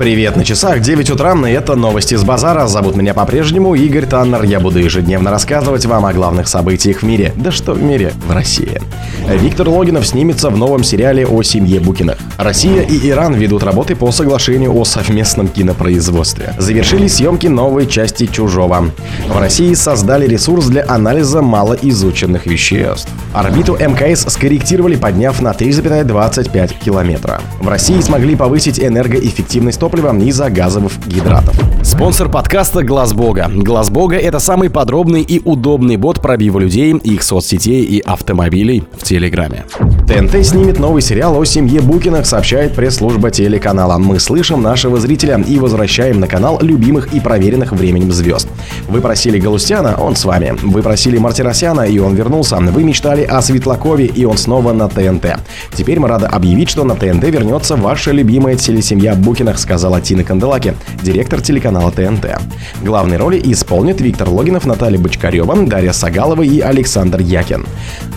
Привет, на часах 9 утра, и это новости с базара. Зовут меня по-прежнему Игорь Таннер. Я буду ежедневно рассказывать вам о главных событиях в мире. Да что в мире, в России. Виктор Логинов снимется в новом сериале о семье Букиных. Россия и Иран ведут работы по соглашению о совместном кинопроизводстве. Завершились съемки новой части «Чужого». В России создали ресурс для анализа малоизученных веществ. Орбиту МКС скорректировали, подняв на 3,25 километра. В России смогли повысить энергоэффективность топлива из-за газовых гидратов. Спонсор подкаста Глаз Бога. Глаз Бога это самый подробный и удобный бот пробива людей, их соцсетей и автомобилей в Телеграме. ТНТ снимет новый сериал о семье Букиных, сообщает пресс-служба телеканала. Мы слышим нашего зрителя и возвращаем на канал любимых и проверенных временем звезд. Вы просили Галустяна, он с вами. Вы просили Мартиросяна, и он вернулся. Вы мечтали о Светлакове, и он снова на ТНТ. Теперь мы рады объявить, что на ТНТ вернется ваша любимая телесемья Букиных, сказала Тина Канделаки, директор телеканала ТНТ. Главные роли исполнят Виктор Логинов, Наталья Бочкарева, Дарья Сагалова и Александр Якин.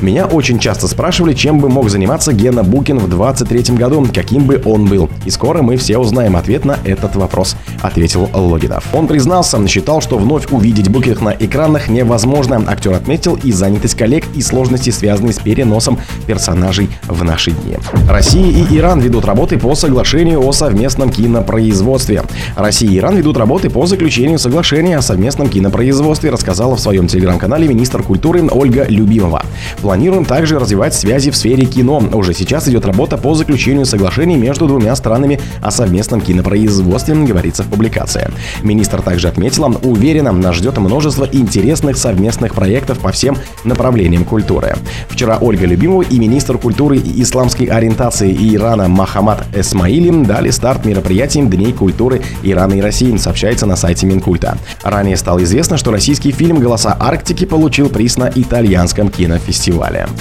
Меня очень часто спрашивали, чем бы мог заниматься Гена Букин в 23 году, каким бы он был. И скоро мы все узнаем ответ на этот вопрос, ответил Логинов. Он признался, считал, что вновь увидеть Букиных на экранах невозможно. Актер отметил и занятость коллег, и сложности, связанные с переносом персонажей в наши дни. Россия и Иран ведут работы по соглашению о совместном кинопроизводстве. Россия и Иран ведут работы по заключению соглашения о совместном кинопроизводстве, рассказала в своем телеграм-канале министр культуры Ольга Любимова. Планируем также развивать связи в сфере кино. Уже сейчас идет работа по заключению соглашений между двумя странами о совместном кинопроизводстве, говорится в публикации. Министр также отметила, уверена, нас ждет множество интересных совместных проектов по всем направлениям культуры. Вчера Ольга Любимова и министр культуры и исламской ориентации Ирана Махамад Эсмаили дали старт мероприятиям Дней культуры Ирана и России, сообщается на сайте Минкульта. Ранее стало известно, что российский фильм «Голоса Арктики» получил приз на итальянском кинофестивале.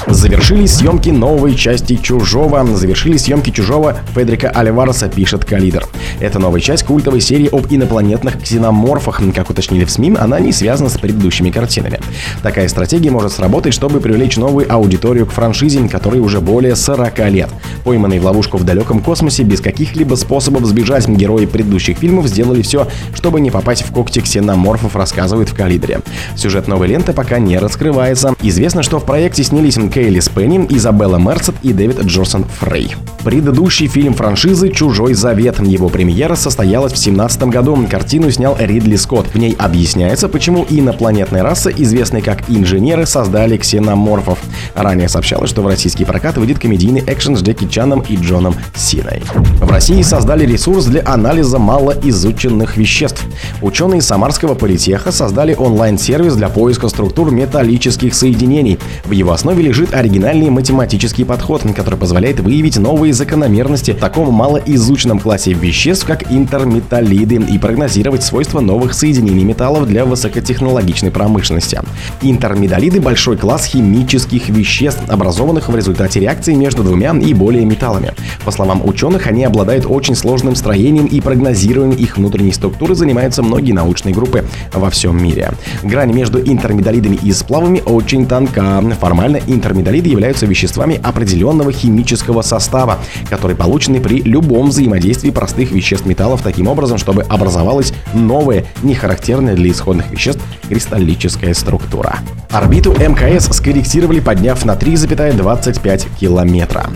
Завершились съемки новой части «Чужого». Завершились съемки «Чужого» Федрика Альвареса, пишет Калидер. Это новая часть культовой серии об инопланетных ксеноморфах. Как уточнили в СМИ, она не связана с предыдущими картинами. Такая стратегия может сработать, чтобы привлечь новую аудиторию к франшизе, которой уже более 40 лет. Пойманные в ловушку в далеком космосе без каких-либо способов сбежать герои предыдущих фильмов сделали все, чтобы не попасть в когти ксеноморфов, рассказывает в Калибре. Сюжет новой ленты пока не раскрывается. Известно, что в проекте снялись Кейли Спенни, Изабелла Мерцет и Дэвид Джорсон Фрей. Предыдущий фильм франшизы «Чужой завет». Его премьера состоялась в 2017 году. Картину снял Ридли Скотт. В ней объясняется, почему инопланетные расы, известные как инженеры, создали ксеноморфов. Ранее сообщалось, что в российский прокат выйдет комедийный экшен с Джеки Чаном и Джоном Синой. В России создали ресурс для анализа малоизученных веществ. Ученые Самарского политеха создали онлайн-сервис для поиска структур металлических соединений. В его основе лежит оригинальный математический подход, который позволяет выявить новые закономерности в таком малоизученном классе веществ, как интерметаллиды, и прогнозировать свойства новых соединений металлов для высокотехнологичной промышленности. Интермедалиды – большой класс химических веществ, образованных в результате реакции между двумя и более металлами. По словам ученых, они обладают очень сложным строением и прогнозированием их внутренней структуры занимаются многие научные группы во всем мире. Грань между интермедалидами и сплавами очень тонка. Формально интермедалиды являются веществами определенного химического состава, которые получены при любом взаимодействии простых веществ металлов таким образом, чтобы образовалась новая, не характерная для исходных веществ кристаллическая структура. Орбиту МКС скорректировали, подняв на 3,25 километра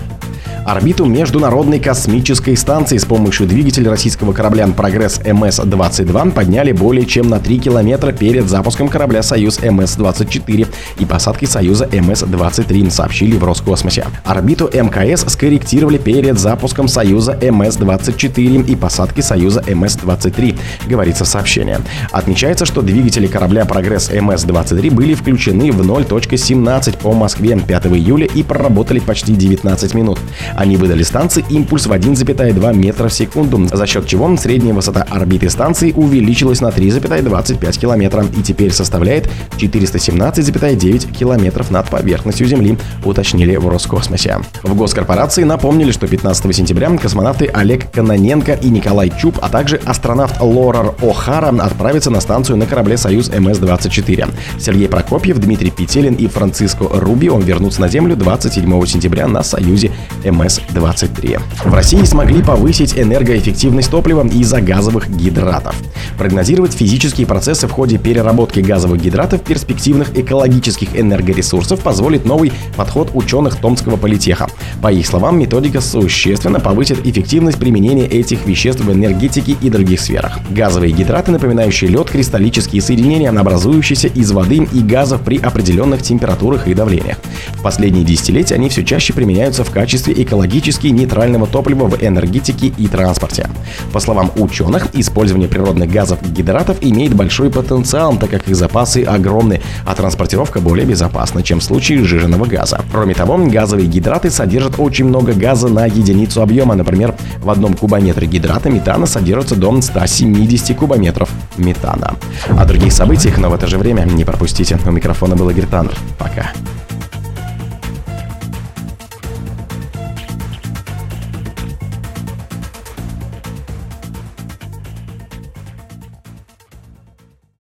орбиту Международной космической станции с помощью двигателя российского корабля «Прогресс МС-22» подняли более чем на 3 километра перед запуском корабля «Союз МС-24» и посадкой «Союза МС-23», сообщили в Роскосмосе. Орбиту МКС скорректировали перед запуском «Союза МС-24» и посадкой «Союза МС-23», говорится в сообщении. Отмечается, что двигатели корабля «Прогресс МС-23» были включены в 0.17 по Москве 5 июля и проработали почти 19 минут. Они выдали станции импульс в 1,2 метра в секунду, за счет чего средняя высота орбиты станции увеличилась на 3,25 километра и теперь составляет 417,9 километров над поверхностью Земли, уточнили в Роскосмосе. В госкорпорации напомнили, что 15 сентября космонавты Олег Каноненко и Николай Чуб, а также астронавт Лорар О'Хара отправятся на станцию на корабле «Союз МС-24». Сергей Прокопьев, Дмитрий Петелин и Франциско Рубио вернутся на Землю 27 сентября на «Союзе МС МС-23. В России смогли повысить энергоэффективность топлива из-за газовых гидратов. Прогнозировать физические процессы в ходе переработки газовых гидратов перспективных экологических энергоресурсов позволит новый подход ученых Томского политеха. По их словам, методика существенно повысит эффективность применения этих веществ в энергетике и других сферах. Газовые гидраты, напоминающие лед, кристаллические соединения, образующиеся из воды и газов при определенных температурах и давлениях. В последние десятилетия они все чаще применяются в качестве экологически нейтрального топлива в энергетике и транспорте. По словам ученых, использование природных газов гидратов имеет большой потенциал, так как их запасы огромны, а транспортировка более безопасна, чем в случае сжиженного газа. Кроме того, газовые гидраты содержат очень много газа на единицу объема. Например, в одном кубометре гидрата метана содержится до 170 кубометров метана. О других событиях, но в это же время не пропустите. У микрофона был Игорь Таннер. Пока.